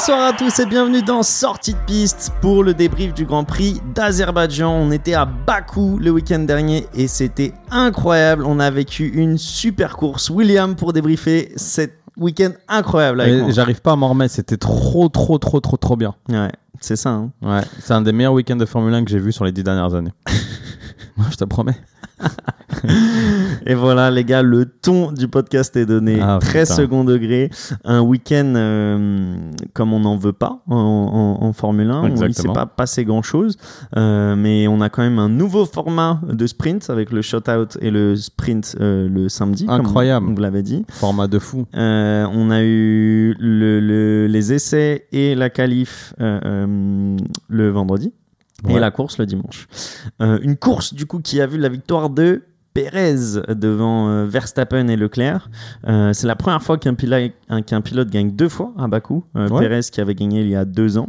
Bonsoir à tous et bienvenue dans Sortie de piste pour le débrief du Grand Prix d'Azerbaïdjan. On était à Bakou le week-end dernier et c'était incroyable. On a vécu une super course. William pour débriefer cet week-end incroyable avec. J'arrive pas à m'en remettre, c'était trop, trop, trop, trop, trop bien. Ouais, c'est ça. hein. Ouais, c'est un des meilleurs week-ends de Formule 1 que j'ai vu sur les dix dernières années. Moi, je te promets. Et voilà, les gars, le ton du podcast est donné. Ah, très putain. second degré. Un week-end euh, comme on n'en veut pas en, en- en Formule 1. où Il s'est Exactement. pas passé grand-chose. Euh, mais on a quand même un nouveau format de sprint avec le shot-out et le sprint euh, le samedi. comme Incroyable. Vous l'avez dit. Format de fou. On a eu le- le- les essais et la qualif le vendredi et Ouais. la course le dimanche. Euh, une course du coup qui a vu la victoire de Pérez devant euh, Verstappen et Leclerc. Euh, c'est la première fois qu'un pilote, un- qu'un pilote gagne deux fois à Bakou. Euh, Ouais. Pérez qui avait gagné il y a deux ans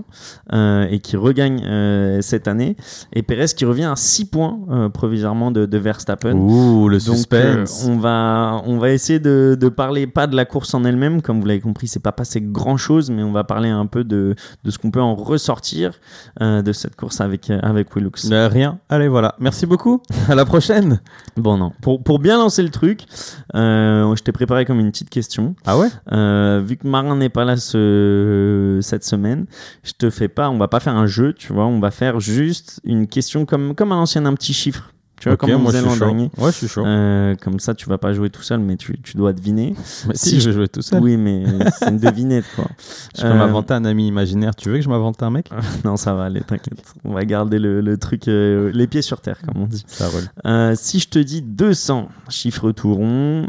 euh, et qui regagne euh, cette année. Et Pérez qui revient à six points provisoirement de, de Verstappen. Ouh, le Donc, suspense. on va on va essayer de, de parler pas de la course en elle-même, comme vous l'avez compris, c'est pas passé grand chose, mais on va parler un peu de, de ce qu'on peut en ressortir de cette course avec avec Willux. Euh, rien. Allez, voilà. Merci beaucoup. À la prochaine. Bon non, pour pour bien lancer le truc, je t'ai préparé comme une petite question. Ah ouais? Euh, vu que Marin n'est pas là ce, cette semaine, je te fais pas, on va pas faire un jeu, tu vois, on va faire juste une question comme comme à l'ancienne un petit chiffre. Tu vois, Ok, comme on moi faisait l'an dernier. Ouais, je suis chaud. Euh, comme ça, tu vas pas jouer tout seul, mais tu, tu dois deviner. Mais si si, je- vais jouer tout seul. Oui, mais c'est une devinette, quoi. Je peux Euh, m'inventer un ami imaginaire. Tu veux que je m'invente un mec? Non, ça va aller, t'inquiète. On va garder le, le truc, euh, les pieds sur terre, comme on dit. Ça roule. Si je te dis 200, chiffre tout rond,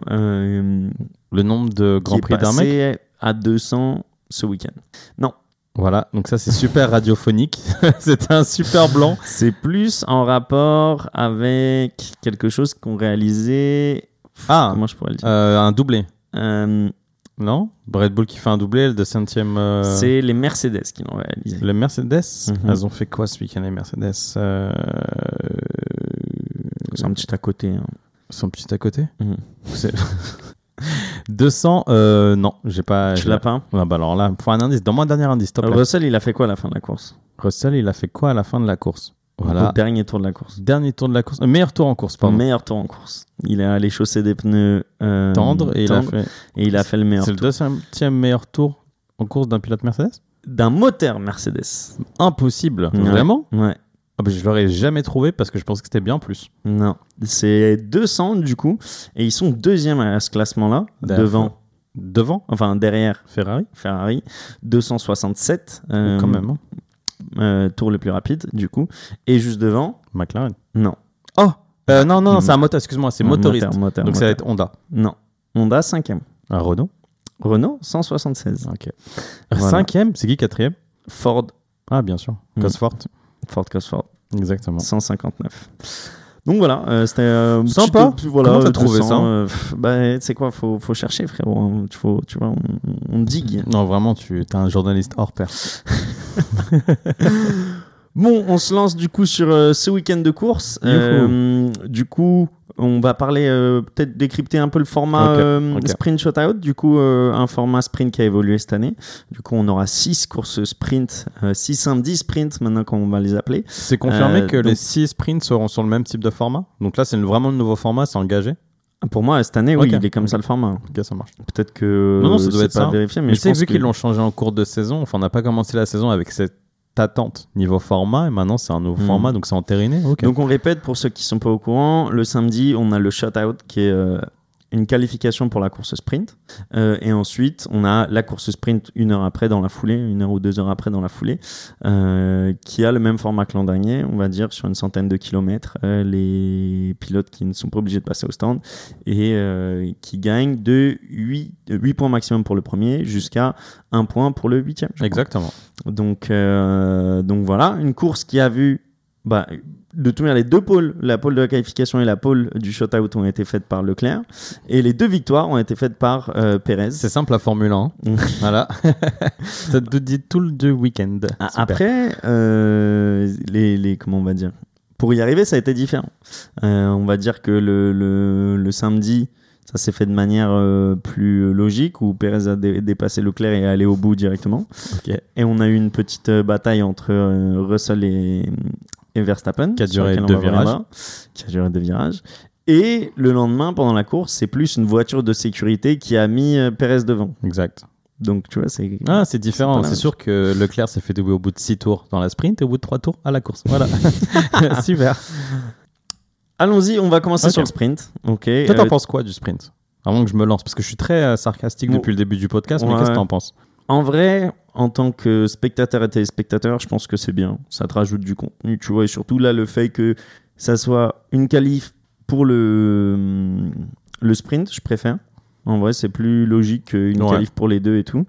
Le nombre de qui Grand est Prix d'un mec à 200 ce week-end. Non, Voilà, donc ça c'est super radiophonique. C'était un super blanc. c'est plus en rapport avec quelque chose qu'on réalisait. Ah, Comment je pourrais le dire euh, un doublé. Euh, Non Red Bull qui fait un doublé, le 200ème. euh, C'est les Mercedes qui l'ont réalisé. Le Mercedes Mhm. Elles ont fait quoi ce week-end, les Mercedes C'est un petit à côté. hein. Ils sont petits à côté Mhm. C'est- 200 euh, Non, j'ai pas. Tu l'as pas Ah bah alors là, pour un indice, donne-moi un dernier indice, stop. Russell, il a fait quoi à la fin de la course? Russell, il a fait quoi à la fin de la course? Voilà. Au dernier tour de la course. Dernier tour de la course. Euh, meilleur tour en course, Pardon. meilleur tour en course. Il est allé chausser des pneus euh, Tendre et il a tendres fait. et il a fait le meilleur C'est le deuxième meilleur tour en course d'un pilote Mercedes? D'un moteur Mercedes. Impossible. Ouais. Vraiment? Ouais. Ah bah, Je l'aurais jamais trouvé parce que je pensais que c'était bien plus. Non. C'est 200 du coup. Et ils sont deuxième à ce classement-là. Devant. Devant? Enfin, derrière Ferrari Ferrari. 267. euh, Quand même. hein. euh, tour le plus rapide du coup. Et juste devant? McLaren. Non. Oh Euh, Non, non, non, Mm. c'est un moteur, excuse-moi, c'est motoriste. moteur, moteur, Donc ça va être Honda. Non. Honda, cinquième. Un Renault? Renault, 176. Ok. Voilà. Cinquième, c'est qui quatrième? Ford. Ah, bien sûr. Mm. Cosfort. Ford Cosford. Exactement. 159. Donc voilà, euh, c'était euh, Sympa. petit- voilà, Comment t'as euh, trouvé 200, ça euh, Bah, tu sais quoi, faut, faut chercher, frérot. hein. Tu, faut, tu vois, on, on digue. Non, vraiment, tu es un journaliste hors pair. Bon, on se lance du coup sur ce week-end de course. Du coup, on va parler, euh, peut-être décrypter un peu le format Ok, euh, ok. sprint. Du coup, euh, un format sprint qui a évolué cette année. Du coup, on aura 6 courses sprint, 6 samedis sprint maintenant qu'on va les appeler. C'est confirmé Euh, que donc- les 6 sprints seront sur le même type de format? Donc là, c'est vraiment le nouveau format, c'est engagé? Pour moi, cette année, oui, Ok. il est comme ça le format. Ok, ça marche. Peut-être que Non, non, ça doit être pas ça. vérifié, mais Mais je sais, pense vu qu'ils l'ont changé en cours de saison, enfin, on n'a pas commencé la saison avec cette attente niveau format, et maintenant c'est un nouveau Hmm. format, donc c'est entériné. Donc on répète pour ceux qui sont pas au courant, le samedi on a le shutout qui est euh, une qualification pour la course sprint Euh, et ensuite on a la course sprint une heure après dans la foulée, une heure ou deux heures après dans la foulée, euh, qui a le même format que l'an dernier, on va dire sur une centaine de kilomètres, euh, les pilotes qui ne sont pas obligés de passer au stand et qui gagnent de 8, 8 points maximum pour le premier jusqu'à 1 point pour le huitième. crois. Exactement. Donc, donc voilà, une course qui a vu, bah, de toute manière, les deux pôles, la pôle de la qualification et la pôle du shootout ont été faites par Leclerc, et les deux victoires ont été faites par euh, Pérez. C'est simple la Formule 1. Mm. voilà. Ça te dit tout le du week-end. Ah. Après, euh, les, les, comment on va dire, pour y arriver, ça a été différent. Euh, on va dire que le, le, le samedi, Ça s'est fait de manière euh, plus logique où Perez a dé- dépassé Leclerc et est allé au bout directement. Ok. Et on a eu une petite bataille entre euh, Russell et, et Verstappen. Qui a duré deux virages. là. Qui a duré deux virages. Et le lendemain, pendant la course, c'est plus une voiture de sécurité qui a mis euh, Perez devant. Exact. Donc, tu vois, c'est. Ah, c'est différent. C'est sûr que Leclerc s'est fait doubler au bout de 6 tours dans la sprint et au bout de 3 tours à la course. Voilà. Super. Allons-y, on va commencer sur le sprint. Ok. Toi, t'en euh, penses quoi du sprint? Avant que je me lance, parce que je suis très euh, sarcastique Bon. depuis le début du podcast, mais qu'est-ce que t'en penses? En vrai, en tant que spectateur et téléspectateur, je pense que c'est bien. Ça te rajoute du contenu, tu vois. Et surtout là, le fait que ça soit une qualif pour le, le sprint, je préfère. En vrai, c'est plus logique qu'une Ouais. qualif pour les deux et tout.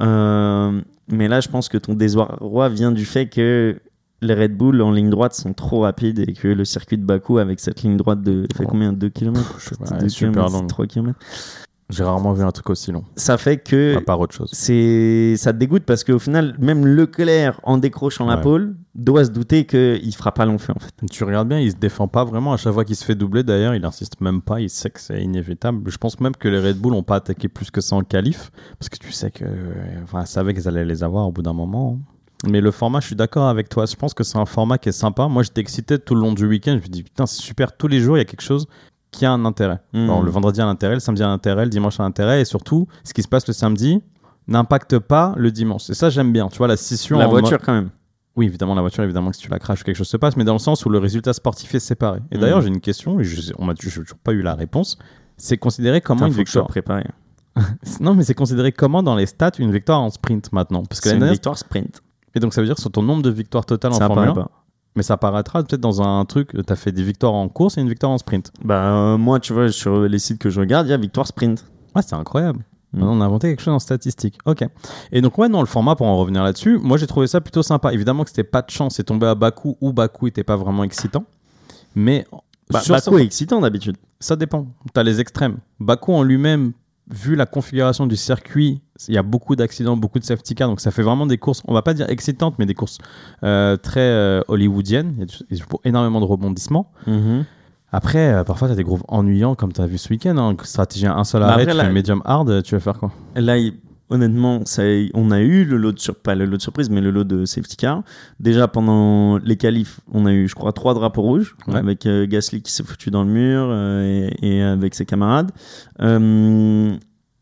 Euh, mais là, je pense que ton désarroi vient du fait que les Red Bull en ligne droite sont trop rapides et que le circuit de Bakou avec cette ligne droite de fait Oh. combien? 2 km Je sais pas, super longue. 3 km J'ai rarement vu un truc aussi long, ça fait que à part autre chose. c'est ça te dégoûte parce qu'au final même Leclerc en décrochant la Ouais. pole doit se douter qu'il fera pas long feu en fait Tu regardes bien, il se défend pas vraiment. À chaque fois qu'il se fait doubler, d'ailleurs, il insiste même pas. Il sait que c'est inévitable. Je pense même que les Red Bull ont pas attaqué plus que ça en qualif, parce que tu sais que, enfin, savaient qu'ils allaient les avoir au bout d'un moment. hein. Mais le format, je suis d'accord avec toi. Je pense que c'est un format qui est sympa. Moi, j'étais excité tout le long du week-end. Je me dis putain, c'est super. Tous les jours, il y a quelque chose qui a un intérêt. Genre, le vendredi a un intérêt, le samedi a un intérêt, le dimanche a un intérêt, et surtout, ce qui se passe le samedi n'impacte pas le dimanche. Et ça, j'aime bien. Tu vois, la scission. la mode- voiture quand même oui, évidemment, la voiture, évidemment, que si tu la craches, quelque chose se passe, mais dans le sens où le résultat sportif est séparé. Et d'ailleurs, Mhm. j'ai une question, et je on m'a toujours pas eu la réponse. C'est considéré comment une victoire préparé Non, mais c'est considéré comment dans les stats une victoire en sprint maintenant? Parce que c'est une victoire sprint Et donc, ça veut dire sur ton nombre de victoires totales en ça Formule apparaît 1, pas mais ça apparaîtra peut-être dans un truc, tu as fait des victoires en course et une victoire en sprint. bah euh, moi tu vois sur les sites que je regarde il y a victoire sprint Ouais, c'est incroyable. Maintenant, On a inventé quelque chose en statistique. Ok. Et donc, ouais, non, le format, pour en revenir là-dessus, moi j'ai trouvé ça plutôt sympa. Évidemment que c'était pas de chance, c'est tombé à Bakou ou Bakou était pas vraiment excitant. Mais bah, sur Bakou est excitant d'habitude Ça dépend. Tu as les extrêmes. Bakou en lui-même, vu la configuration du circuit, il y a beaucoup d'accidents, beaucoup de safety cars. Donc ça fait vraiment des courses, on va pas dire excitantes, mais des courses euh, très euh, hollywoodiennes. Il y a énormément de rebondissements. Après, euh, parfois, tu as des grooves ennuyants, comme tu as vu ce week-end. Hein. Stratégie un seul Bah arrêt, après, tu là- fais medium hard, tu vas faire quoi? Là, il- honnêtement, ça, on a eu le lot de pas le lot de surprise, mais le lot de safety car. Déjà pendant les qualifs, on a eu, je crois, trois drapeaux rouges Ouais. avec euh, Gasly qui s'est foutu dans le mur euh, et, et avec ses camarades. Euh,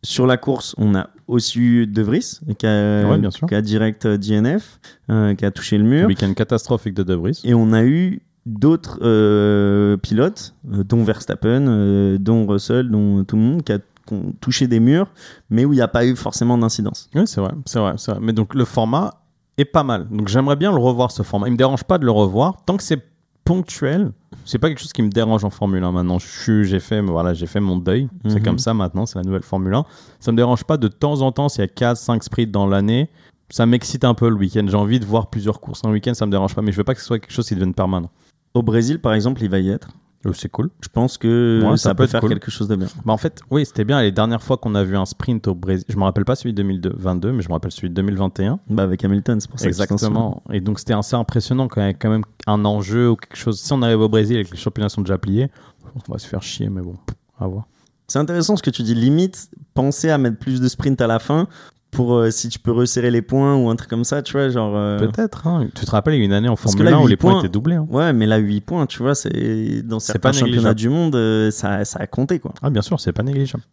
sur la course, on a aussi eu De Vries qui a, Ouais, bien sûr. qui a direct DNF, qui a touché le mur. Week-end catastrophique de Debris. Et on a eu d'autres euh, pilotes, euh, dont Verstappen, euh, dont Russell, dont tout le monde, qui a qui ont touché des murs, mais où il n'y a pas eu forcément d'incidence. Oui, c'est vrai, c'est vrai, c'est vrai. Mais donc le format est pas mal. Donc j'aimerais bien le revoir ce format. Il me dérange pas de le revoir tant que c'est ponctuel. C'est pas quelque chose qui me dérange en Formule 1 maintenant. J'ai fait, voilà, j'ai fait mon deuil. C'est Mhm. comme ça maintenant. C'est la nouvelle Formule 1. Ça me dérange pas de temps en temps s'il y a 4, 5 sprints dans l'année. Ça m'excite un peu le week-end. J'ai envie de voir plusieurs courses. Un week-end, ça me dérange pas, mais je veux pas que ce soit quelque chose qui devienne permanent. Au Brésil, par exemple, il va y être. Oh, c'est cool. Je pense que Ouais, ça, ça peut faire cool. quelque chose de bien. Bah en fait, oui, c'était bien les dernières fois qu'on a vu un sprint au Brésil. Je me rappelle pas celui de 2022, mais je me rappelle celui de 2021. Bah, avec Hamilton, c'est pour ça que. Exactement. Et donc c'était assez impressionnant quand il y a quand même un enjeu ou quelque chose. Si on arrive au Brésil et que les championnats sont déjà pliés, on va se faire chier, mais bon, à voir. C'est intéressant ce que tu dis. Limite, penser à mettre plus de sprint à la fin pour euh, si tu peux resserrer les points ou un truc comme ça, tu vois, genre. euh, Peut-être. hein. Tu te rappelles, il y a une année en Formule là, 1 où les points, points- étaient doublés. hein. Ouais, mais là, 8 points, tu vois, c'est dans C'est certains pas championnats du monde, euh, ça, ça a compté, quoi. Ah, bien sûr, c'est pas négligeable.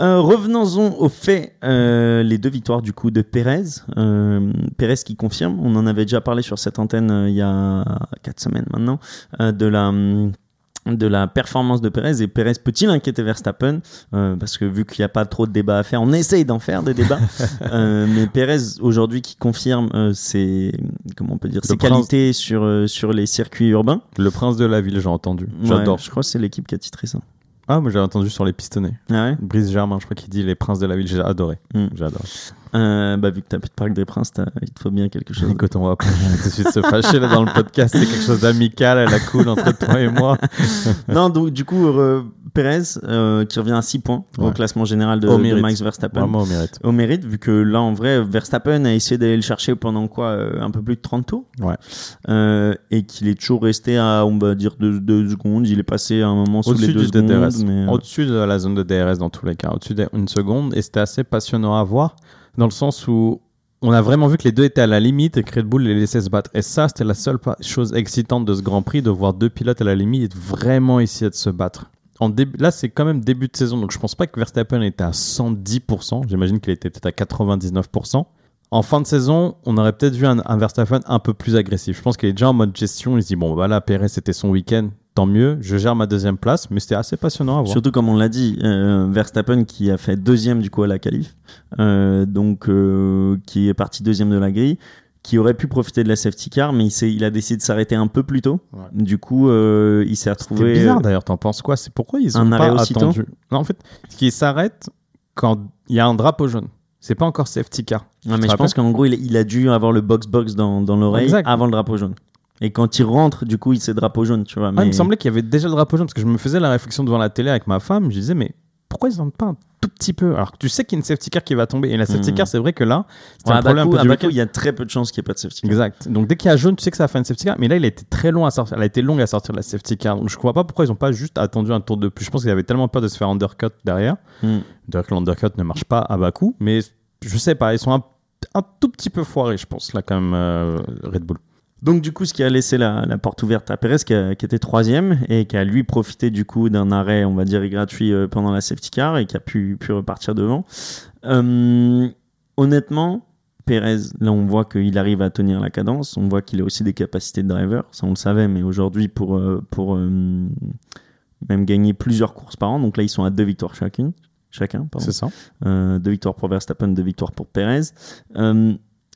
Euh, Revenons-en au fait, les deux victoires du coup de Pérez. Pérez qui confirme, on en avait déjà parlé sur cette antenne il y a 4 semaines maintenant, de la hum, de la performance de Pérez et Pérez peut-il inquiéter Verstappen Euh, parce que vu qu'il n'y a pas trop de débats à faire on essaye d'en faire des débats Euh, mais Pérez aujourd'hui qui confirme euh, ses comment on peut dire Le ses prince- qualités sur sur les circuits urbains Le prince de la ville, j'ai entendu. J'adore. Ouais, je crois que c'est l'équipe qui a titré ça Ah, mais j'ai entendu sur les pistonnets. ah ouais? Brice Germain, je crois qu'il dit les princes de la ville. J'ai adoré. Mm. J'adore. Euh, bah vu que t'as plus de Parc des Princes t'as- il te faut bien quelque chose Écoute, on va pas tout de suite se fâcher là dans le podcast. C'est quelque chose d'amical à la cool entre toi et moi. non, donc du coup, euh, Perez euh, qui revient à 6 points au classement général de. Max Verstappen. Vraiment au mérite. Au mérite, vu que là, en vrai, Verstappen a essayé d'aller le chercher pendant quoi euh, Un peu plus de 30 tours Ouais. Euh, et qu'il est toujours resté à, on va dire, 2 secondes. Il est passé à un moment sous les Au-dessus 2 du secondes. Mais, Au-dessus de la zone de DRS dans tous les cas. Au-dessus d'une seconde. Et c'était assez passionnant à voir. Dans le sens où on a vraiment vu que les deux étaient à la limite et que Red Bull les laissait se battre. Et ça, c'était la seule chose excitante de ce Grand Prix, de voir deux pilotes à la limite vraiment essayer de se battre. Là, c'est quand même début de saison, donc je pense pas que Verstappen était à 110%. J'imagine qu'il était peut-être à 99%. En fin de saison, on aurait peut-être vu un, Verstappen un peu plus agressif. Je pense qu'il est déjà en mode gestion. Il se dit bon, voilà, Perez, c'était son week-end, tant mieux. Je gère ma deuxième place, mais c'était assez passionnant à voir. Surtout comme on l'a dit, euh, Verstappen qui a fait deuxième du coup à la qualif, euh, donc euh, qui est parti deuxième de la grille, qui aurait pu profiter de la safety car, mais il, a décidé de s'arrêter un peu plus tôt. Ouais. Du coup, euh, il s'est retrouvé. bizarre d'ailleurs, t'en penses quoi? C'est pourquoi ils Un ont arrêt pas attendu. Non, en fait, ce qui s'arrête quand il y a un drapeau jaune. C'est pas encore safety car. Tu mais je pense qu'en gros, il, il a dû avoir le box-box dans, dans l'oreille avant le drapeau jaune. Et quand il rentre, du coup, il s'est drapeau jaune, tu vois. Ah, il me semblait qu'il y avait déjà le drapeau jaune parce que je me faisais la réflexion devant la télé avec ma femme. Je disais, mais pourquoi ils n'en pas un tout petit peu Alors que tu sais qu'il y a une safety car qui va tomber. Et la safety Mhm. car, c'est vrai que là, c'est un problème un peu il y a très peu de chances qu'il n'y ait pas de safety car. Exact. Donc dès qu'il y a jaune, tu sais que ça fait une safety car. Mais là, il a été très long à sortir. Elle a été longue à sortir la safety car. Donc je ne vois pas pourquoi ils n'ont pas juste attendu un tour de plus. Je pense qu'ils avaient tellement peur de se faire undercut derrière. Hmm. D'ailleurs que l'undercut ne marche pas à bas coût. Mais je sais pas, ils sont un, un tout petit peu foirés, je pense, là, quand même, euh, Red Bull. Donc du coup, ce qui a laissé la, la porte ouverte à Perez, qui, a- qui était troisième et qui a lui profité du coup d'un arrêt, on va dire gratuit euh, pendant la safety car et qui a pu, pu repartir devant. Euh, honnêtement, Perez, là on voit qu'il arrive à tenir la cadence, on voit qu'il a aussi des capacités de driver, ça on le savait, mais aujourd'hui pour, euh, pour euh, même gagner plusieurs courses par an, donc là ils sont à deux victoires chacune, chacun, pardon. C'est ça. Euh, deux victoires pour Verstappen, deux victoires pour Perez. Euh,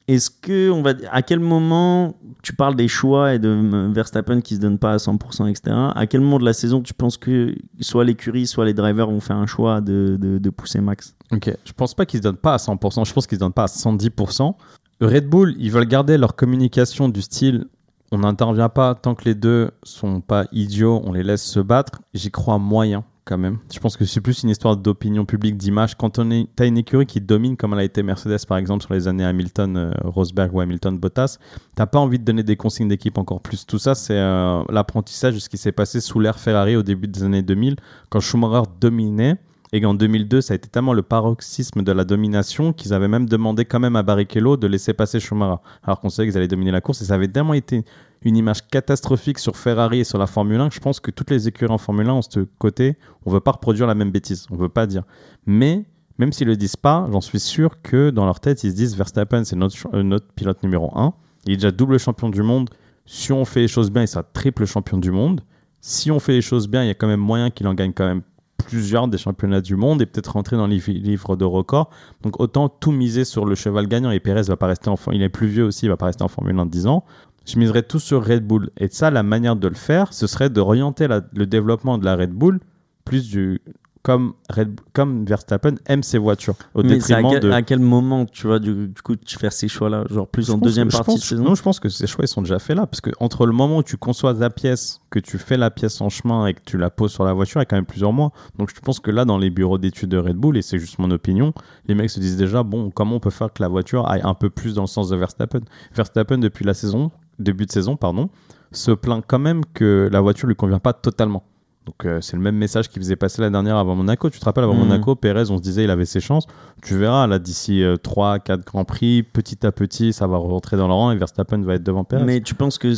Est-ce que, on va, à quel moment tu parles des choix et de Verstappen qui se donne pas à 100%, etc. À quel moment de la saison tu penses que soit l'écurie, soit les drivers vont faire un choix de, de, de pousser Max? Ok, je pense pas qu'ils se donnent pas à 100%, je pense qu'ils se donnent pas à 110%. Red Bull, ils veulent garder leur communication du style on n'intervient pas tant que les deux sont pas idiots, on les laisse se battre. J'y crois moyen quand même. Je pense que c'est plus une histoire d'opinion publique, d'image. Quand on t'as une écurie qui domine comme elle a été Mercedes par exemple sur les années Hamilton, euh, Rosberg ou Hamilton, Bottas, t'as pas envie de donner des consignes d'équipe encore plus. Tout ça, c'est euh, l'apprentissage de ce qui s'est passé sous l'ère Ferrari au début des années 2000 quand Schumacher dominait. Et qu'en 2002, ça a été tellement le paroxysme de la domination qu'ils avaient même demandé quand même à Barrichello de laisser passer Schumacher. Alors qu'on savait qu'ils allaient dominer la course. Et ça avait tellement été une image catastrophique sur Ferrari et sur la Formule 1 que je pense que toutes les écuries en Formule 1 ont ce côté, on veut pas reproduire la même bêtise. On veut pas dire. Mais même s'ils le disent pas, j'en suis sûr que dans leur tête, ils se disent Verstappen, c'est notre, euh, pilote numéro 1. Il est déjà double champion du monde. Si on fait les choses bien, il sera triple champion du monde. Si on fait les choses bien, il y a quand même moyen qu'il en gagne quand même plusieurs des championnats du monde et peut-être rentrer dans les livres de records. Donc autant tout miser sur le cheval gagnant et Perez va pas rester en il est plus vieux aussi, il va pas rester en Formule 1 de 10 ans. Je miserais tout sur Red Bull. Et ça, la manière de le faire, ce serait d'orienter le développement de la Red Bull plus du comme Red comme Verstappen aime ses voitures au Mais c'est à détriment quel, de à quel moment tu vois du, du coup tu fais ces choix-là Genre plus je en deuxième que- partie pense- de saison Non, je pense que ces choix ils sont déjà faits là. Parce que entre le moment où tu conçois la pièce, que tu fais la pièce en chemin et que tu la poses sur la voiture, il y a quand même plusieurs mois. Donc je pense que là, dans les bureaux d'études de Red Bull, et c'est juste mon opinion, les mecs se disent déjà, bon, comment on peut faire que la voiture aille un peu plus dans le sens de Verstappen? Verstappen, depuis la saison, début de saison, pardon, se plaint quand même que la voiture lui convient pas totalement. Donc euh, c'est le même message qu'il faisait passer la dernière avant Monaco. Tu te rappelles avant Mhm. Monaco, Pérez, on se disait il avait ses chances. Tu verras là d'ici 3 4 grands prix, petit à petit, ça va rentrer dans le rang et Verstappen va être devant Pérez. Mais tu penses que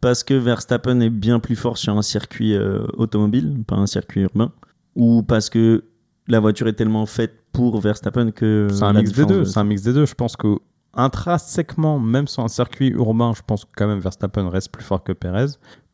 parce que Verstappen est bien plus fort sur un circuit euh, automobile, pas un circuit urbain, ou parce que la voiture est tellement faite pour Verstappen que c'est un mix des deux, de- c'est un mix des deux. Je pense que intrinsèquement, même sur un circuit urbain, je pense que quand même Verstappen reste plus fort que Pérez.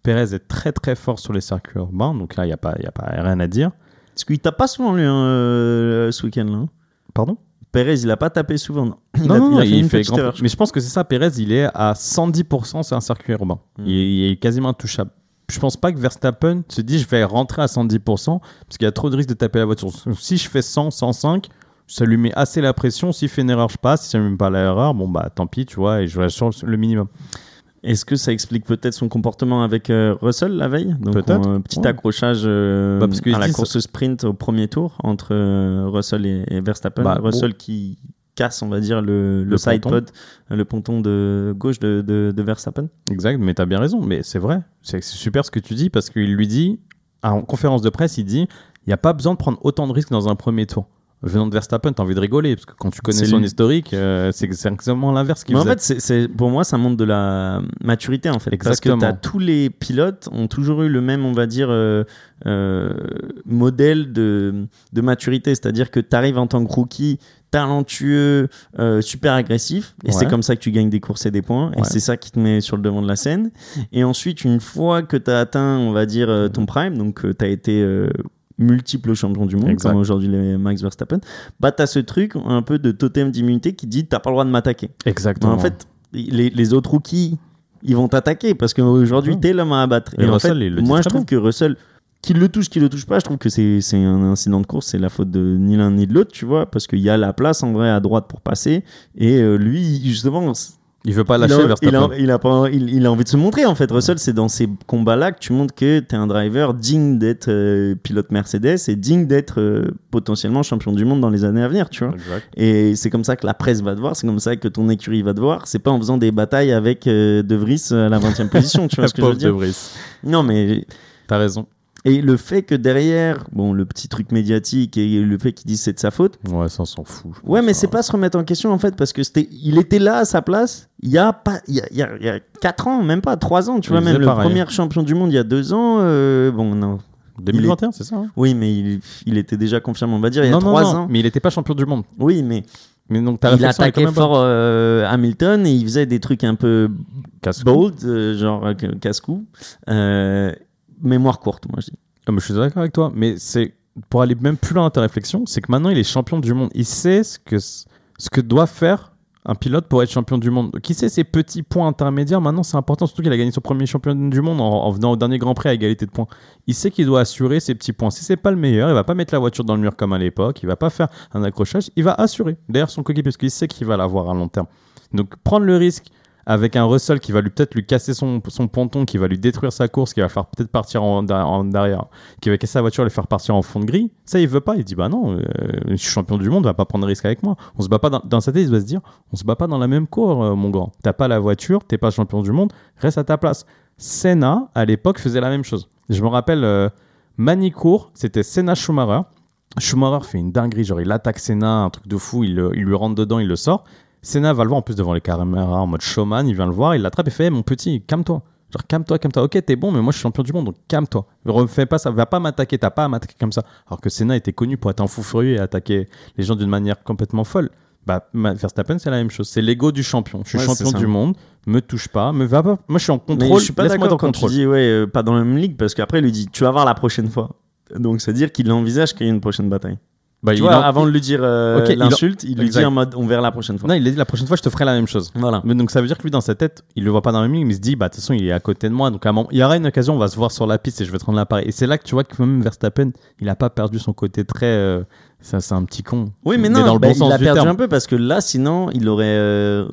Pérez est très très fort sur les circuits urbains, donc là il y a pas y a pas rien à dire. Parce qu'il tape pas souvent lui hein, euh, ce week-end là. Pardon? Perez, il a pas tapé souvent. Non, il non, a, non, il a fait il fait grand- erreur. Mais je pense que c'est ça, Pérez, il est à 110% sur un circuit urbain. Mm. Il, est, il est quasiment intouchable. Je pense pas que Verstappen se dit je vais rentrer à 110% parce qu'il y a trop de risques de taper la voiture. Si je fais 100, 105, ça lui met assez la pression. S'il fait une erreur, je passe. Si ça ne met pas l'erreur, bon bah tant pis, tu vois, et je reste sur le minimum. Est-ce que ça explique peut-être son comportement avec euh, Russell la veille? Donc, Peut-être, un petit ouais. accrochage euh, Bah, parce qu'ils à la course sprint au premier tour entre euh, Russell et, et Verstappen. Bah, Russell qui casse, on va dire, le, le, Le side ponton. pod, euh, le ponton de gauche de, de, de Verstappen. Exact, mais t'as bien raison. Mais c'est vrai. C'est c'est super ce que tu dis parce qu'il lui dit, en conférence de presse, il dit il n'y a pas besoin de prendre autant de risques dans un premier tour. Venant de Verstappen, t'as envie de rigoler parce que quand tu connais son lui. historique, euh, c'est exactement l'inverse qu'il Mais en faisait. fait, c'est, c'est- pour moi, ça montre de la maturité en fait. Exactement. Parce que t'as- tous les pilotes ont toujours eu le même, on va dire, euh, euh, modèle de, de maturité. C'est-à-dire que tu arrives en tant que rookie, talentueux, euh, super agressif, et Ouais. c'est comme ça que tu gagnes des courses et des points, et Ouais. c'est ça qui te met sur le devant de la scène. Et ensuite, une fois que tu as atteint, on va dire, euh, ton prime, donc tu as été euh, multiple champion du monde, Exact. comme aujourd'hui les Max Verstappen, bah tu as ce truc un peu de totem d'immunité qui dit t'as pas le droit de m'attaquer. Exactement. En fait, les, les autres rookies, ils vont t'attaquer parce qu'aujourd'hui, Ouais. t'es l'homme à abattre. Et en Russell, fait, moi, je trouve que Russell, qu'il le touche, qu'il le touche pas, je trouve que c'est c'est un incident de course, c'est la faute de ni l'un ni de l'autre, tu vois, parce qu'il y a la place en vrai à droite pour passer. Et euh, lui, justement, il veut pas il lâcher il, Verstappen. a, il a pas, il, a envie de se montrer en fait. Russell, c'est dans ces combats-là que tu montres que tu es un driver digne d'être euh, pilote Mercedes et digne d'être euh, potentiellement champion du monde dans les années à venir, tu vois. Exact. Et c'est comme ça que la presse va te voir, c'est comme ça que ton écurie va te voir. C'est pas en faisant des batailles avec euh, De Vries à la 20 e position, tu vois ce que je veux Pauvre De dire Vries. Non, mais. T'as raison. Et le fait que derrière, bon, le petit truc médiatique et le fait qu'ils disent c'est de sa faute, Ouais, ça on s'en fout. ouais, mais c'est pas se remettre en question en fait, parce que c'était, il était là à sa place il y a pas, il y a, il y a, il y a 4 ans, même pas 3 ans, tu Il vois, même le pareil. premier champion du monde il y a 2 ans, euh, bon, non. 2021, c'est ça hein? Oui, mais il, il était déjà confirmé, on va dire, il y a Non, non, 3 non, ans. mais il était pas champion du monde. Oui, mais Mais donc il attaquait fort euh, Hamilton et il faisait des trucs un peu bold, euh, genre euh, casse-cou. Mémoire courte, moi je dis. Je suis d'accord avec toi, mais c'est pour aller même plus loin dans ta réflexion, c'est que maintenant il est champion du monde. Il sait ce que ce que doit faire un pilote pour être champion du monde. Qui sait ces petits points intermédiaires? Maintenant, c'est important, surtout qu'il a gagné son premier champion du monde en, en venant au dernier Grand Prix à égalité de points. Il sait qu'il doit assurer ces petits points. Si c'est pas le meilleur, il va pas mettre la voiture dans le mur comme à l'époque. Il va pas faire un accrochage. Il va assurer derrière son coéquipier parce qu'il sait qu'il va l'avoir à long terme. Donc prendre le risque avec un Russell qui va peut-être lui casser son, ponton, qui va lui détruire sa course, qui va faire peut-être partir en, en derrière, qui va casser sa voiture et le faire partir en fond de grille. Ça, il veut pas. Il dit bah non, euh, je suis champion du monde, on va pas prendre de risque avec moi. On se bat pas dans, dans sa tête, il doit se dire, on se bat pas dans la même cour, euh, mon grand. T'as pas la voiture, t'es pas champion du monde, reste à ta place. Senna, à l'époque, faisait la même chose. Je me rappelle, euh, Manicourt, c'était Senna Schumacher. Schumacher fait une dinguerie, genre il attaque Senna, un truc de fou, il, il lui rentre dedans, il le sort. Senna va le voir en plus devant les caméras en mode showman, il vient le voir, il l'attrape et fait hey, mon petit, calme-toi. Genre calme-toi, calme-toi. Ok, t'es bon, mais moi je suis champion du monde, donc calme-toi. Refais pas ça, va pas m'attaquer, t'as pas à m'attaquer comme ça. Alors que Senna était connu pour être un fou furieux et attaquer les gens d'une manière complètement folle. Bah, Verstappen, c'est la même chose. C'est l'ego du champion. Je suis Ouais, champion du monde, me touche pas, me va pas. Moi je suis en Mais contrôle, je suis pas d'accord quand tu contrôle. dis ouais, euh, pas dans la même ligue, parce qu'après il lui dit tu vas voir la prochaine fois. Donc c'est à dire qu'il envisage qu'il y ait une prochaine bataille. Bah, tu il vois, en- avant de lui dire euh, Ok, il en- l'insulte, il, lui Exact. dit en mode on verra la prochaine fois. Non, il a dit la prochaine fois, je te ferai la même chose. Voilà. Mais donc ça veut dire que lui dans sa tête, il le voit pas dans la même ligne, mais il se dit bah de toute façon il est à côté de moi, donc à un moment, il y aura une occasion, on va se voir sur la piste et je vais te rendre l'appareil. Et c'est là que tu vois que même Verstappen, il a pas perdu son côté très, euh, ça c'est un petit con. Oui, mais non, dans le bah, bon il a du perdu terme. un peu parce que là, sinon, il aurait euh,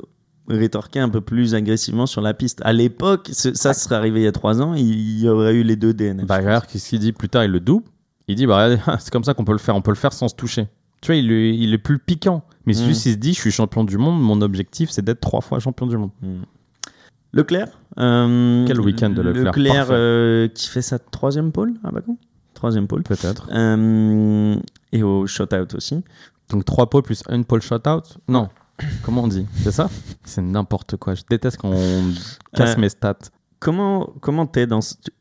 rétorqué un peu plus agressivement sur la piste. À l'époque, ça serait arrivé il y a trois ans, il y aurait eu les deux DNF. Bah regarde qu'est-ce qu'il dit plus tard, il le double. Il dit bah c'est comme ça qu'on peut le faire, on peut le faire sans se toucher. Tu vois, il, est- il est plus piquant. Mais Mm. lui, s'il se dit, je suis champion du monde, mon objectif, c'est d'être trois fois champion du monde. Leclerc. euh, Quel week-end de Leclerc, parfait. euh, qui fait sa troisième pole à Bakou? Troisième pole. Peut-être. Euh, et au shutout aussi. Donc 3 pôles plus une pole shutout Non. Comment on dit? C'est ça? C'est n'importe quoi. Je déteste qu'on casse Euh, mes stats. Comment comment t'es dans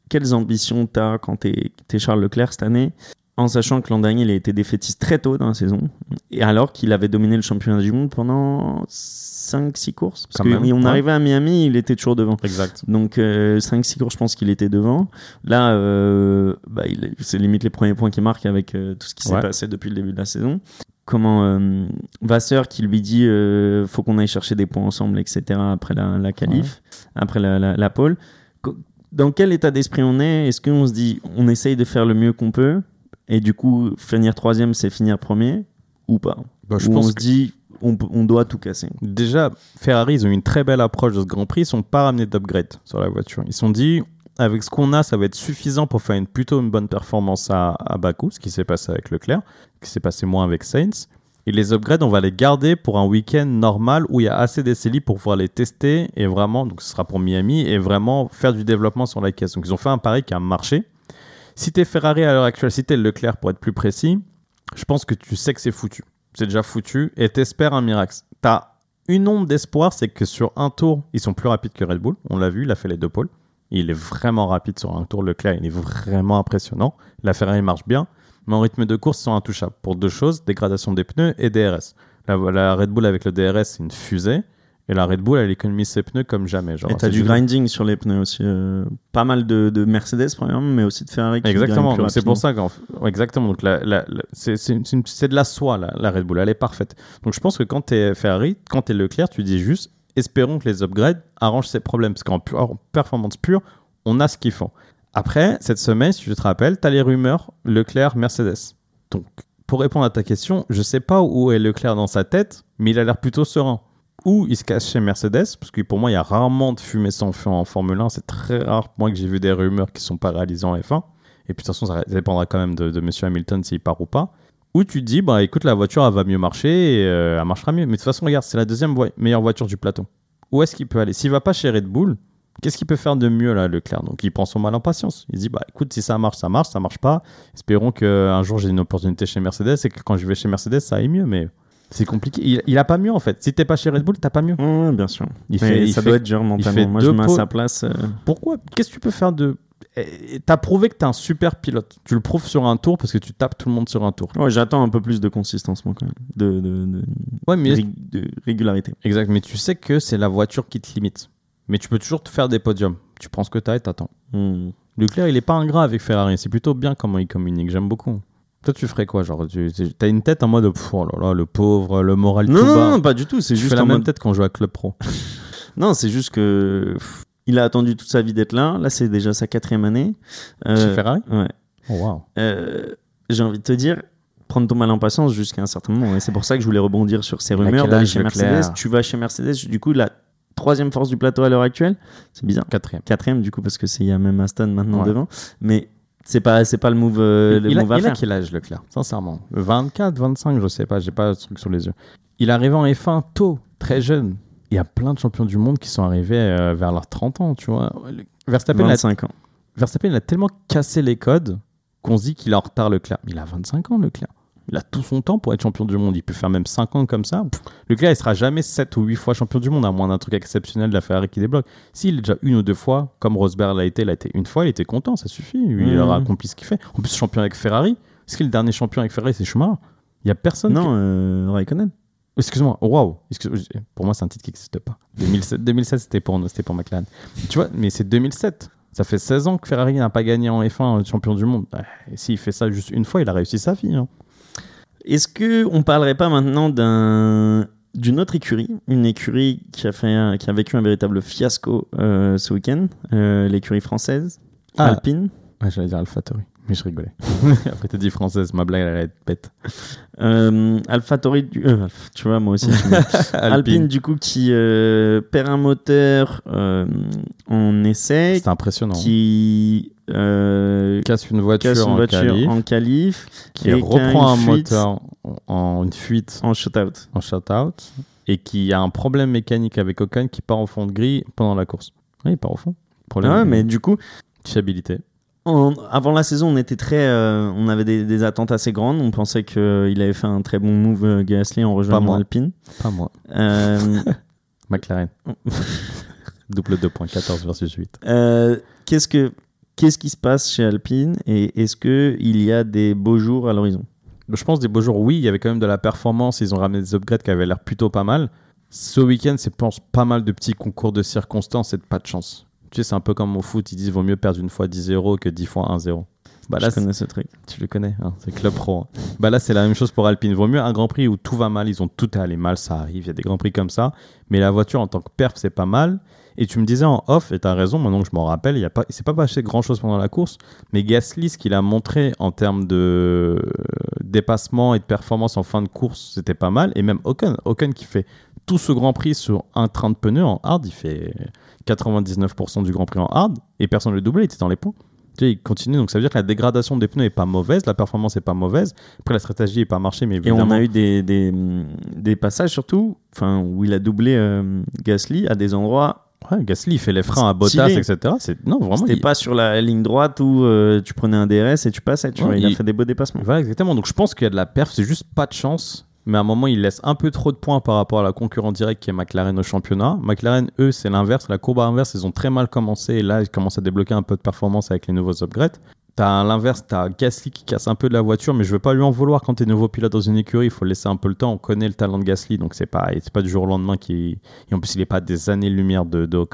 quelles ambitions t'as quand t'es es Charles Leclerc cette année? En sachant que l'an dernier il a été défaitiste très tôt dans la saison et alors qu'il avait dominé le championnat du monde pendant 5-6 courses. Parce que même, on ouais. arrivait à Miami il était toujours devant. Exact. donc 5-6 courses je pense qu'il était devant. Là euh, bah, c'est limite les premiers points qu'il marque avec euh, tout ce qui s'est Ouais. passé depuis le début de la saison. Comment euh, Vasseur qui lui dit euh, faut qu'on aille chercher des points ensemble etc après la, la qualif après la, la, la pole. Dans quel état d'esprit on est? Est-ce qu'on se dit on essaye de faire le mieux qu'on peut? Et du coup finir troisième c'est finir premier ou pas? Bah, je on se dit on, on doit tout casser. Déjà, Ferrari, ils ont eu une très belle approche de ce Grand Prix. Ils sont pas ramenés d'upgrade sur la voiture. Ils se sont dit, avec ce qu'on a, ça va être suffisant pour faire une, plutôt une bonne performance à, à Bakou, ce qui s'est passé avec Leclerc, ce qui s'est passé moins avec Sainz. Et les upgrades, on va les garder pour un week-end normal où il y a assez d'essais libres pour pouvoir les tester et vraiment, donc ce sera pour Miami, et vraiment faire du développement sur la caisse. Donc ils ont fait un pari qui a marché. Si t'es Ferrari à l'heure actuelle, si t'es Leclerc pour être plus précis, je pense que tu sais que c'est foutu. C'est déjà foutu et t'espères un miracle. T'as une onde d'espoir, c'est que sur un tour, ils sont plus rapides que Red Bull. On l'a vu, il a fait les deux pôles. Il est vraiment rapide sur un tour. Leclerc, il est vraiment impressionnant. La Ferrari marche bien, mais en rythme de course, ils sont intouchables. Pour deux choses, dégradation des pneus et DRS. La, la Red Bull avec le DRS, c'est une fusée. Et la Red Bull, elle économise ses pneus comme jamais. Genre, Et t'as du juste- grinding sur les pneus aussi. euh, pas mal de, de Mercedes, exemple, mais aussi de Ferrari. qui Exactement, c'est pour ça qu'en exactement. Donc la- la- la- c'est de la soie la, la Red Bull, elle est parfaite. Donc je pense que quand tu es Ferrari, quand tu es Leclerc, tu dis juste espérons que les upgrades arrangent ces problèmes parce qu'en performance pure, on a ce qu'il faut. Après cette semaine, si tu te rappelles, tu as les rumeurs Leclerc Mercedes. Donc pour répondre à ta question, je sais pas où est Leclerc dans sa tête, mais il a l'air plutôt serein. Ou il se cache chez Mercedes, parce que pour moi, il y a rarement de fumée sans feu en Formule 1. C'est très rare, moi, que j'ai vu des rumeurs qui sont pas réalisées en F1. Et puis, de toute façon, ça dépendra quand même de, de Monsieur Hamilton s'il part ou pas. Ou tu te dis, bah écoute, la voiture, elle va mieux marcher et euh, elle marchera mieux. Mais de toute façon, regarde, c'est la deuxième meilleure voiture du plateau. Où est-ce qu'il peut aller? S'il va pas chez Red Bull, qu'est-ce qu'il peut faire de mieux, là, Leclerc? Donc, il prend son mal en patience. Il dit, bah écoute, si ça marche, ça marche, ça marche pas. Espérons qu'un jour, j'ai une opportunité chez Mercedes et que quand je vais chez Mercedes, ça aille mieux. Mais c'est compliqué. Il, il a pas mieux, en fait. Si t'es pas chez Red Bull, t'as pas mieux. Ouais, bien sûr. Il Mais fait, il ça fait- doit être dur mentalement. Moi, je mets à sa place. euh, Pourquoi? Qu'est-ce que tu peux faire de. Eh, T'as prouvé que t'es un super pilote. Tu le prouves sur un tour parce que tu tapes tout le monde sur un tour. Ouais, j'attends un peu plus de consistance, moi, quand même. De, de, de, Ouais, mais de régularité. exact. Mais tu sais que c'est la voiture qui te limite. Mais tu peux toujours te faire des podiums. Tu prends ce que t'as et t'attends. Hmm. Leclerc, il est pas ingrat avec Ferrari. C'est plutôt bien comment il communique. J'aime beaucoup. Toi, tu ferais quoi Genre, tu as une tête en mode pff, oh là là, le pauvre, le moral Non, tout non, bas. non, pas du tout. C'est juste fais la en même mode- tête quand on joue à Club Pro. Non, c'est juste que pff, il a attendu toute sa vie d'être là. Là, c'est déjà sa quatrième année. Euh, Chez Ferrari? Ouais. Oh, waouh. Euh, J'ai envie de te dire, prendre ton mal en patience jusqu'à un certain moment. Et c'est pour ça que je voulais rebondir sur ces rumeurs d'aller chez Mercedes. Tu vas chez Mercedes, du coup, la troisième force du plateau à l'heure actuelle, c'est bizarre. Quatrième. Quatrième, du coup, parce que c'est il y a même Aston maintenant Ouais. devant. Mais c'est pas, c'est pas le move, euh, le il, a, move à il a quel âge Leclerc? Sincèrement. 24, 25, je sais pas, j'ai pas le truc sur les yeux. Il est arrivé en F1 tôt, très jeune. Il y a plein de champions du monde qui sont arrivés euh, vers leurs 30 ans, tu vois. Verstappen, il a, 25 ans. Verstappen, il a tellement cassé les codes qu'on se dit qu'il est en retard Leclerc. Mais il a 25 ans, Leclerc. Il a tout son temps pour être champion du monde. Il peut faire même 5 ans comme ça. Pff, Leclerc, il sera jamais 7 ou 8 fois champion du monde, à moins d'un truc exceptionnel de la Ferrari qui débloque. S'il est déjà une ou deux fois, comme Rosberg l'a été, il a été une fois, il était content, ça suffit. Il Mhm. aura accompli ce qu'il fait. En plus, champion avec Ferrari. Est-ce que le dernier champion avec Ferrari, c'est Schumacher Il y a personne. Non, qui- euh, Raikkonen. Excuse-moi, waouh. Excuse- Pour moi, c'est un titre qui n'existe pas. 2007, 2007 c'était pour, c'était pour McLaren. Tu vois, mais c'est 2007. Ça fait 16 ans que Ferrari n'a pas gagné en F1 champion du monde. Et s'il fait ça juste une fois, il a réussi sa vie. hein. Est-ce que on parlerait pas maintenant d'un d'une autre écurie, une écurie qui a fait qui a vécu un véritable fiasco euh, ce week-end, euh, l'écurie française, Ah. Alpine? Ouais, j'allais dire AlphaTauri, mais je rigolais. Après, t'as dit française, ma blague, elle allait être bête. Euh, AlphaTauri, du- euh, tu vois, moi aussi. Alpine, du coup, qui euh, perd un moteur euh, en essai, C'est impressionnant. qui casse une voiture, casse une en, voiture qualif, en qualif, qui reprend un fuite moteur en, une fuite, en shutout. en shutout, et qui a un problème mécanique avec Ocon qui part au fond de grille pendant la course. Oui, il part au fond. Problème Ouais, de mais du coup, fiabilité. Avant la saison, on était très, euh, on avait des, des attentes assez grandes. On pensait qu'il avait fait un très bon move euh, Gasly en rejoignant. Alpine. Pas moi. Euh, McLaren. Double 2.14 versus 8. euh, qu'est-ce que, qu'est-ce qui se passe chez Alpine et est-ce que il y a des beaux jours à l'horizon? Je pense des beaux jours, oui, il y avait quand même de la performance. Ils ont ramené des upgrades qui avaient l'air plutôt pas mal. Ce week-end, c'est, pense, pas mal de petits concours de circonstances et de pas de chance. Tu sais, c'est un peu comme au foot, ils disent vaut mieux perdre une fois 10-0 que 10 fois 1-0. Bah là, je connais ce truc. Tu le connais, hein, c'est Club Pro. hein. Bah là, c'est la même chose pour Alpine. Vaut mieux un Grand Prix où tout va mal, ils ont tout à aller mal, ça arrive, il y a des Grands Prix comme ça. Mais la voiture en tant que perf, c'est pas mal. Et tu me disais en off, et t'as raison, maintenant que je m'en rappelle, il pas, il s'est pas passé grand chose pendant la course. Mais Gasly, ce qu'il a montré en termes de euh, dépassement et de performance en fin de course, c'était pas mal. Et même Ocon, Ocon qui fait tout ce Grand Prix sur un train de pneus en hard, il fait 99% du Grand Prix en hard, et personne ne le doublé, il était dans les points. Tu sais, il continue, donc ça veut dire que la dégradation des pneus est pas mauvaise, la performance est pas mauvaise. Après, la stratégie n'est pas marché, mais Et évidemment. on a eu des, des, des passages surtout, enfin, où il a doublé euh, Gasly à des endroits. Ouais, Gasly, fait les freins à Bottas, etc. C'est... Non, vraiment. C'était il- pas sur la ligne droite où euh, tu prenais un DRS et tu passais. Tu Ouais, vois, il, a il- fait des beaux dépassements. Voilà, exactement. Donc je pense qu'il y a de la perf, c'est juste pas de chance. Mais à un moment, il laisse un peu trop de points par rapport à la concurrente directe qui est McLaren au championnat. McLaren, eux, c'est l'inverse. La courbe inverse, ils ont très mal commencé. Et là, ils commencent à débloquer un peu de performance avec les nouveaux upgrades. T'as l'inverse, t'as Gasly qui casse un peu de la voiture, mais je veux pas lui en vouloir quand t'es nouveau pilote dans une écurie. Il faut laisser un peu le temps. On connaît le talent de Gasly, donc c'est pas, c'est pas du jour au lendemain qui. Et en plus, il est pas des années-lumière de, de.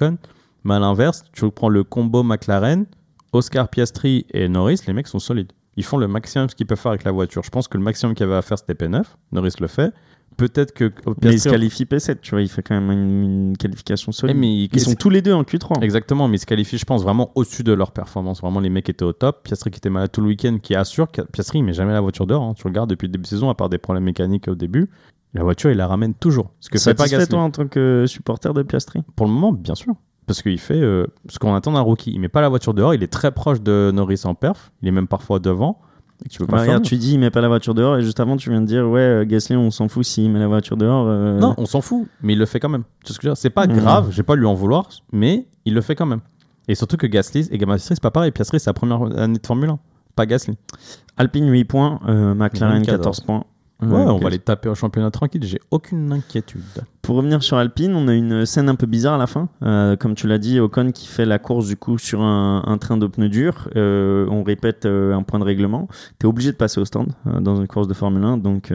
Mais à l'inverse, tu prends le combo McLaren, Oscar Piastri et Norris, les mecs sont solides. Ils font le maximum ce qu'ils peuvent faire avec la voiture. Je pense que le maximum qu'il y avait à faire, c'était P9. Norris le fait. Peut-être que Mais il se qualifie P7, tu vois, il fait quand même une, une qualification Eh, solide. mais il- Ils sont tous les deux en Q3. Exactement, mais ils se qualifient, je pense, vraiment au-dessus de leur performance. Vraiment, les mecs étaient au top. Piastri qui était malade tout le week-end, qui assure. Piastri, il met jamais la voiture dehors. hein. Tu regardes depuis le début de saison, à part des problèmes mécaniques au début. La voiture, il la ramène toujours. Ce que fait pas Gasly. toi en tant que supporter de Piastri? Pour le moment, bien sûr. Parce qu'il fait euh, ce qu'on attend d'un rookie. Il met pas la voiture dehors, il est très proche de Norris en perf. Il est même parfois devant. Et tu peux pas Bah, Regarde, tu dis il met pas la voiture dehors et juste avant tu viens de dire ouais euh, Gasly on s'en fout s'il met la voiture dehors. euh, Non, on s'en fout, mais il le fait quand même. Tu sais ce que C'est pas Mhm. grave, je vais pas lui en vouloir, mais il le fait quand même. Et surtout que Gasly et Piastri, c'est pas pareil. Piastri, c'est sa première année de Formule 1, pas Gasly. Alpine 8 points, euh, McLaren 24. 14 points. Ouais, Euh, on va les taper au championnat tranquille, j'ai aucune inquiétude. Pour revenir sur Alpine, on a une scène un peu bizarre à la fin. Euh, comme tu l'as dit, Ocon qui fait la course du coup sur un, un train de pneus durs. Euh, on répète euh, un point de règlement. Tu es obligé de passer au stand dans une course de Formule 1. Donc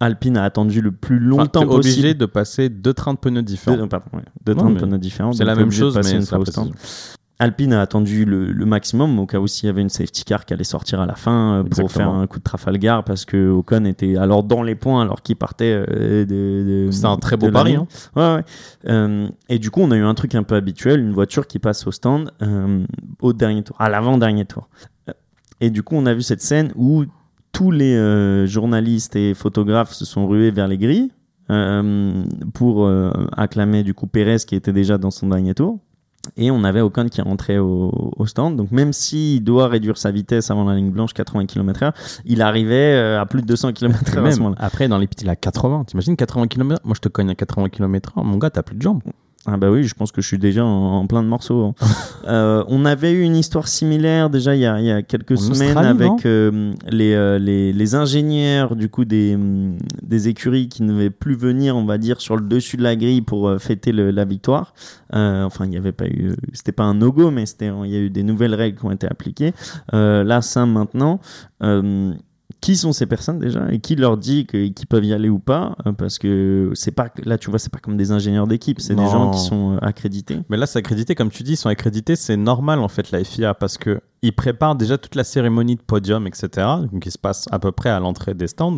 Alpine a attendu le plus Enfin, longtemps obligé possible. de passer deux trains de pneus différents. Deux, pardon, ouais, deux Non, trains de pneus différents. c'est la même obligé chose, mais la au stand. précision. Alpine a attendu le, le maximum au cas où s'il y avait une safety car qui allait sortir à la fin euh, pour Exactement. faire un coup de Trafalgar parce que Ocon était alors dans les points alors qu'il partait euh, de, de- C'est un très beau pari. hein. Ouais, ouais. Euh, et du coup, on a eu un truc un peu habituel, une voiture qui passe au stand euh, au dernier tour, à l'avant-dernier tour. Euh, Et du coup, on a vu cette scène où tous les euh, journalistes et photographes se sont rués vers les grilles pour acclamer du coup Pérez qui était déjà dans son dernier tour. Et on avait Ocon qui rentrait au, au stand. Donc même s'il doit réduire sa vitesse avant la ligne blanche 80 km/h, il arrivait euh, à plus de 200 km/h à ce Même, moment-là. après, dans les petits, il a 80. T'imagines 80 km Moi, je te cogne à 80 km/h. Mon gars, t'as plus de jambes. Ah bah oui, je pense que je suis déjà en, en plein de morceaux. hein. Euh, on avait eu une histoire similaire déjà il y a, il y a quelques En semaines Australie, avec euh, les, euh, les, les ingénieurs du coup des, hum, des écuries qui ne devaient plus venir, on va dire, sur le dessus de la grille pour fêter le- la victoire. Enfin, il n'y avait pas eu, c'était pas un no-go, mais c'était, il y a eu des nouvelles règles qui ont été appliquées. Là, ça maintenant. Qui sont ces personnes déjà et qui leur dit qu'ils peuvent y aller ou pas euh, parce que c'est pas là tu vois c'est pas comme des ingénieurs d'équipe c'est des gens qui sont euh, accrédités Mais là, c'est accrédité, comme tu dis, ils sont accrédités. C'est normal, en fait, la FIA, parce que ils préparent déjà toute la cérémonie de podium, etc., donc qui se passe à peu près à l'entrée des stands.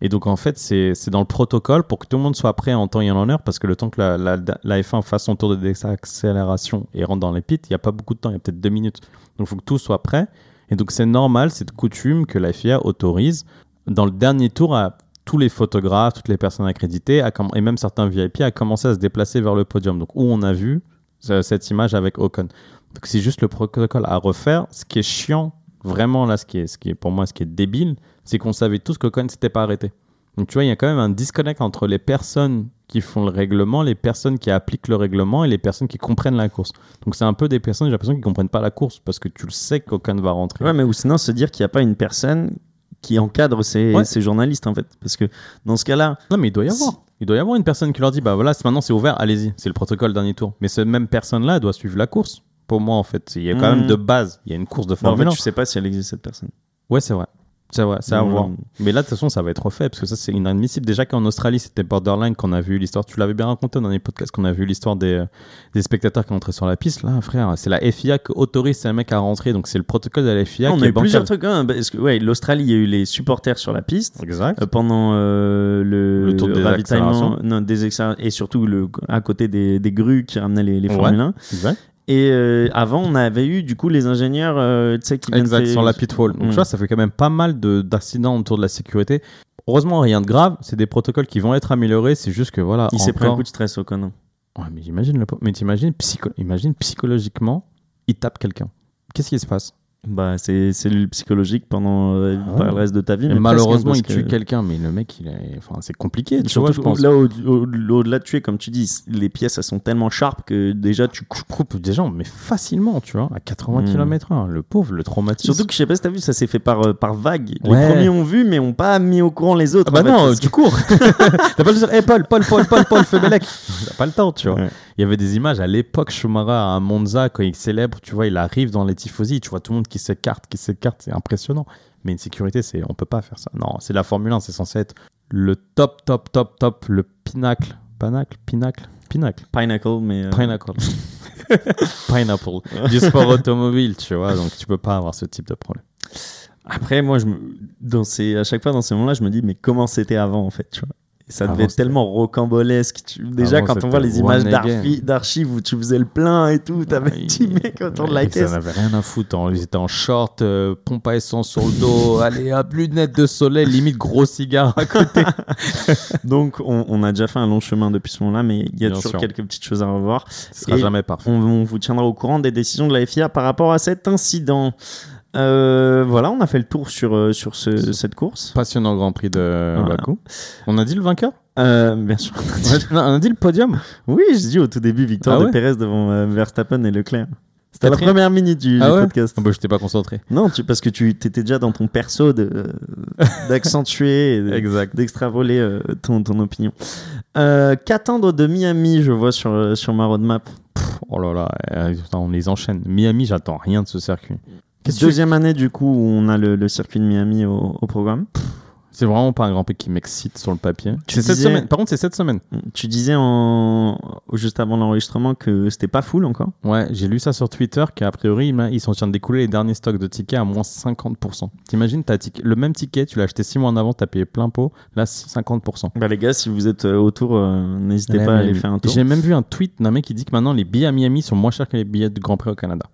Et donc, en fait, c'est c'est dans le protocole pour que tout le monde soit prêt en temps et en heure, parce que le temps que la, la, la F1 fasse son tour de désaccélération et rentre dans les pits, il n'y a pas beaucoup de temps, il y a peut-être deux minutes. Donc, il faut que tout soit prêt. Et donc, c'est normal, c'est de coutume que la FIA autorise, dans le dernier tour, à tous les photographes, toutes les personnes accréditées, et même certains VIP, à commencer à se déplacer vers le podium. Donc, où on a vu ce- cette image avec Ocon. Donc, c'est juste le protocole à refaire. Ce qui est chiant, vraiment, là, ce qui est, ce qui est pour moi, ce qui est débile, c'est qu'on savait tous qu'Ocon ne s'était pas arrêté. Donc, tu vois, il y a quand même un disconnect entre les personnes qui font le règlement, les personnes qui appliquent le règlement et les personnes qui comprennent la course. Donc, c'est un peu des personnes, j'ai l'impression, qui comprennent pas la course parce que tu le sais qu'Ocon va rentrer. Ouais, mais ou sinon se dire qu'il n'y a pas une personne qui encadre ces, Ouais. ces journalistes en fait. Parce que dans ce cas-là, Non, mais il doit y avoir. Il doit y avoir une personne qui leur dit, bah voilà, maintenant c'est ouvert, allez-y, c'est le protocole dernier tour. Mais cette même personne-là doit suivre la course. Pour moi, en fait, il y a quand même de base, il y a une course de bah, en Formule fait, 1. tu sais pas si elle existe cette personne. Ouais, c'est vrai. C'est vrai, c'est à Mm. voir. Mais là, de toute façon, ça va être refait parce que ça, c'est inadmissible. Déjà qu'en Australie, c'était borderline qu'on a vu l'histoire. Tu l'avais bien raconté dans les podcasts qu'on a vu l'histoire des, des spectateurs qui entraient sur la piste. Là, frère, c'est la FIA qui autorise ces mecs à rentrer. Donc, c'est le protocole de la FIA on qui a est eu plusieurs trucs. Hein, parce que, ouais, l'Australie, il y a eu les supporters sur la piste. Exact. euh, pendant euh, le, Le tour des ravitaillement non, des et surtout le, à côté des, des grues qui ramenaient les, les Ouais. Formule 1 Exact. Et euh, avant on avait eu du coup les ingénieurs euh, tu sais qui Exact, sur la pitfall. Donc, Mm. tu vois, ça fait quand même pas mal de- d'accidents autour de la sécurité. Heureusement, rien de grave. C'est des protocoles qui vont être améliorés. C'est juste que voilà. il s'est pris un coup de stress au con Ouais, mais j'imagine le. Mais t'imagines psycho... imagine psychologiquement, il tape quelqu'un. Qu'est-ce qui se passe? Bah c'est cellule psychologique pendant euh, Ah ouais. le reste de ta vie mais presque, Malheureusement, hein, il tue que- quelqu'un, mais le mec, il est. Enfin, c'est compliqué, tu Surtout vois, je pense. là, au- au- au-delà de tuer, comme tu dis, les pièces elles sont tellement sharp que déjà tu coupes des gens, mais facilement, tu vois, à 80 Mm. km/h. Le pauvre, le traumatisme. Surtout que je sais pas si t'as vu, ça s'est fait par, euh, par vague. Ouais. Les premiers ont vu, mais ont pas mis au courant les autres. Ah bah en fait, non, parce tu cours. T'as pas le dire, hey Paul, Paul, Paul, Paul, Paul, fais. T'as pas le temps, tu vois. Ouais. Il y avait des images à l'époque, Schumacher à Monza, quand il célèbre, tu vois, il arrive dans les tifosi, tu vois tout le monde qui s'écarte, qui s'écarte, c'est impressionnant. Mais une sécurité, c'est, on peut pas faire ça. Non, c'est la Formule 1, c'est censé être le top, top, top, top, le pinacle. Pinacle, pinacle, pinacle. Pinnacle, mais. euh. Pineapple. Du sport automobile, tu vois, donc tu peux pas avoir ce type de problème. Après, moi, je me... dans ces... à chaque fois dans ces moments-là, je me dis, mais comment c'était avant, en fait, tu vois? Ça devait être tellement rocambolesque. Tu- Déjà, Avant, quand on voit les images d'archives où tu faisais le plein et tout, t'avais Ouais, 10 mecs autour de la caisse. Ça n'avait rien à foutre. hein. Ils étaient en short, euh, pompe à essence sur le dos, allez, hop, lunettes de soleil, limite gros cigare à côté. Donc, on, on a déjà fait un long chemin depuis ce moment-là, mais il y a Bien toujours sûr. quelques petites choses à revoir. Ce sera Et- jamais parfait. On, on vous tiendra au courant des décisions de la FIA par rapport à cet incident. Euh, voilà, on a fait le tour sur, euh, sur ce- cette course. Passionnant Grand Prix de Voilà. Bakou. On a dit le vainqueur? Euh, bien sûr. on a dit- a, non, on a dit le podium Oui, j'ai dit au tout début victoire Ah de Pérez devant Verstappen et Leclerc. C'était la première minute du, Ah ouais? podcast. Ah bah, Je t'ai pas concentré. Non, tu, parce que tu étais déjà dans ton perso d'accentuer et de- d'extravoler euh, ton, ton opinion. Euh, Qu'attendre de Miami, je vois sur, sur ma roadmap? Oh là là, on les enchaîne. Miami, j'attends rien de ce circuit. Deuxième année, du coup, où on a le, le circuit de Miami au, au programme. C'est vraiment pas un Grand Prix qui m'excite sur le papier. Tu C'est cette disais- semaine. Par contre, c'est cette semaine. Tu disais en... juste avant l'enregistrement que c'était pas full encore. Ouais, j'ai lu ça sur Twitter qu'a priori, ils sont en train de découler les derniers stocks de tickets à moins 50%. T'imagines, tic- le même ticket, tu l'as acheté 6 mois en avant, t'as payé plein pot, là 50%. Bah, les gars, si vous êtes euh, autour, euh, n'hésitez Ouais, pas à aller faire un tour. J'ai même vu un tweet d'un mec qui dit que maintenant les billets à Miami sont moins chers que les billets du Grand Prix au Canada.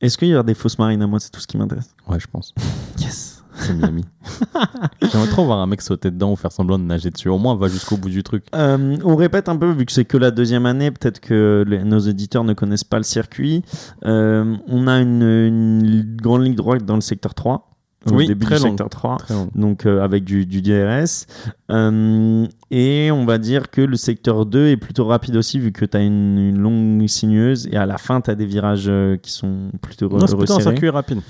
Est-ce qu'il y aura des fausses marines à moi? C'est tout ce qui m'intéresse. Ouais, je pense. Yes. C'est Miami. J'aimerais trop voir un mec sauter dedans ou faire semblant de nager dessus. Au moins, va jusqu'au bout du truc. Euh, on répète un peu, vu que c'est que la deuxième année, peut-être que les- nos éditeurs ne connaissent pas le circuit. Euh, on a une, une grande ligne droite dans le secteur 3. Au Oui, début du secteur 3. Très long. Donc euh, avec du, du DRS. Euh, et on va dire que le secteur 2 est plutôt rapide aussi, vu que tu as une, une longue sinueuse. Et à la fin, tu as des virages euh, qui sont plutôt Non, c'est plutôt un circuit rapide.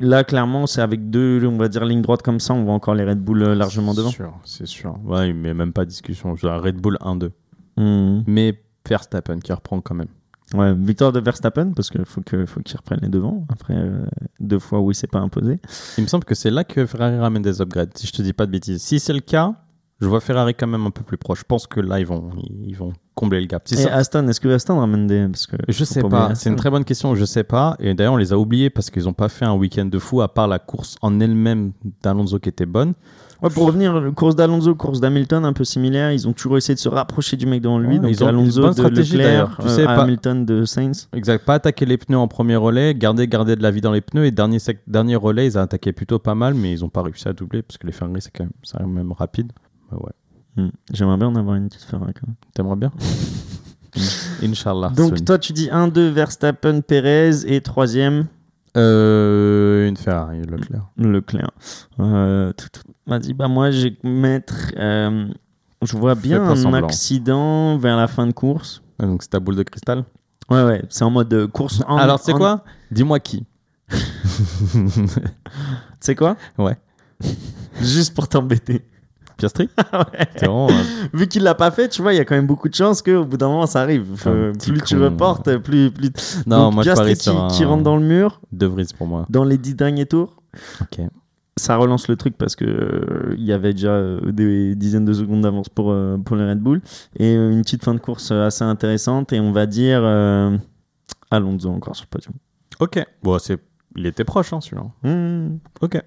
Là, clairement, c'est avec deux, on va dire, lignes droites comme ça. On voit encore les Red Bull largement devant. C'est sûr, c'est sûr. Ouais, mais même pas de discussion. Je Red Bull 1-2. Mhm. Mais Verstappen qui reprend quand même. Ouais, victoire de Verstappen parce qu'il faut que faut qu'il reprenne les devants après euh, deux fois où il s'est pas imposé. Il me semble que c'est là que Ferrari ramène des upgrades, si je te dis pas de bêtises. Si c'est le cas, je vois Ferrari quand même un peu plus proche. Je pense que là, ils vont, ils vont combler le gap. Si Et ça- Aston, est-ce que Aston ramène des parce que Je sais pas, c'est une très bonne question, je sais pas. Et d'ailleurs, on les a oubliés parce qu'ils ont pas fait un week-end de fou, à part la course en elle-même d'Alonso qui était bonne. Ouais, pour revenir, course d'Alonso, course d'Hamilton, un peu similaire. Ils ont toujours essayé de se rapprocher du mec devant lui. Ouais, donc ils ont Alonso de Leclerc. Tu sais, pas- Hamilton de Sainz. Exact, pas attaquer les pneus en premier relais, garder, garder de la vie dans les pneus. Et dernier, sec- dernier relais, ils ont attaqué plutôt pas mal, mais ils ont pas réussi à doubler parce que les Ferrari, c'est quand même, c'est quand même rapide. Bah ouais. Hmm. J'aimerais bien en avoir une petite Ferrari. quand même. T'aimerais bien? Inch'Allah. Donc toi, tu dis 1-2 Verstappen, Perez et troisième Euh, une Ferrari, Leclerc. Leclerc. Euh, tout. Vas-y, bah moi, je vais mettre. euh, je vois bien un semblant. accident vers la fin de course. Ah, Donc c'est ta boule de cristal? Ouais, ouais, c'est en mode euh, course. En, Alors c'est en- quoi? Dis-moi qui. C'est quoi? Ouais. Juste pour t'embêter. Piastri Ouais. C'est vraiment. euh, Vu qu'il l'a pas fait, tu vois, il y a quand même beaucoup de chances qu'au bout d'un moment ça arrive. Euh, plus tu reportes, plus. plus... Non, Donc, moi je Piastri parie qui, un... qui rentre dans le mur De Vries pour moi. dans les dix derniers tours. Ok. ça relance le truc parce que euh, il y avait déjà euh, des dizaines de secondes d'avance pour, euh, pour les Red Bull et euh, une petite fin de course euh, assez intéressante et on va dire euh, Alonso encore sur le podium. Ok. Bon, c'est... il était proche, hein, celui-là. Hmm. Ok.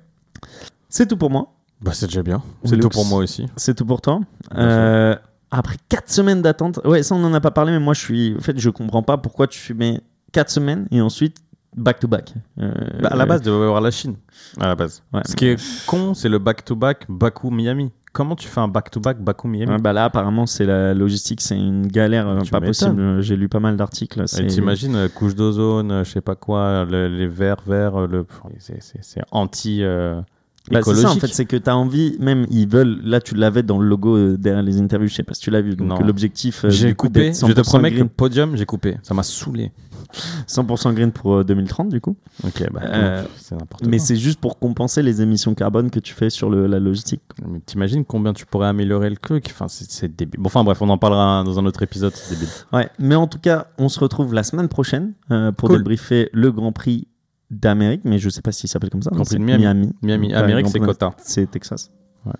C'est tout pour moi. Bah, c'est déjà bien. C'est tout pour moi aussi. C'est tout pour toi. Euh, après 4 semaines d'attente, ouais, ça on en a pas parlé, mais moi je suis. En fait, je comprends pas pourquoi tu mets 4 semaines et ensuite back to back. Euh, Bah, à la base, devait y avoir la Chine. À la base. ouais, Ce qui est con, c'est le back-to-back Baku-Miami. Comment tu fais un back-to-back Baku-Miami? Ouais, bah là, apparemment, c'est la logistique, c'est une galère euh, pas possible. J'ai lu pas mal d'articles. Et T'imagines, euh, couche d'ozone, euh, je sais pas quoi, le- les verres verts, euh, le... c'est- anti euh, Bah, c'est ça, en fait, c'est que tu as envie, même ils veulent, là tu l'avais dans le logo euh, derrière les interviews, je sais pas si tu l'as vu, donc euh, l'objectif, euh, j'ai coupé, je te 100% promets que le green, podium, j'ai coupé. Ça m'a saoulé. 100% green pour euh, 2030 du coup, Ok, bah, Euh, c'est n'importe mais c'est juste pour compenser les émissions carbone que tu fais sur le, la logistique. Mais T'imagines combien tu pourrais améliorer le truc? Enfin, c'est débile. Bon, enfin bref, on en parlera dans un autre épisode, c'est débile. Ouais, mais en tout cas, on se retrouve la semaine prochaine euh, pour Cool. débriefer le Grand Prix d'Amérique, mais je sais pas s'il s'appelle comme ça. C'est de Miami. Miami. Amérique, c'est quota. C'est Texas. Ouais.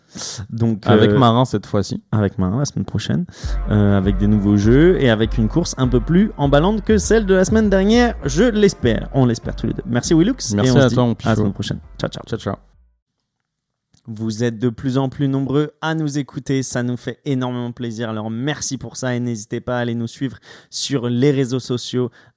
Donc Avec euh, Marin cette fois-ci. avec Marin la semaine prochaine, euh, avec des nouveaux jeux et avec une course un peu plus emballante que celle de la semaine dernière, je l'espère. On l'espère tous les deux. Merci Willux. Merci et on à se dit toi, mon À la semaine prochaine. Ciao, ciao. Ciao, ciao. Vous êtes de plus en plus nombreux à nous écouter, ça nous fait énormément plaisir. Alors merci pour ça et n'hésitez pas à aller nous suivre sur les réseaux sociaux,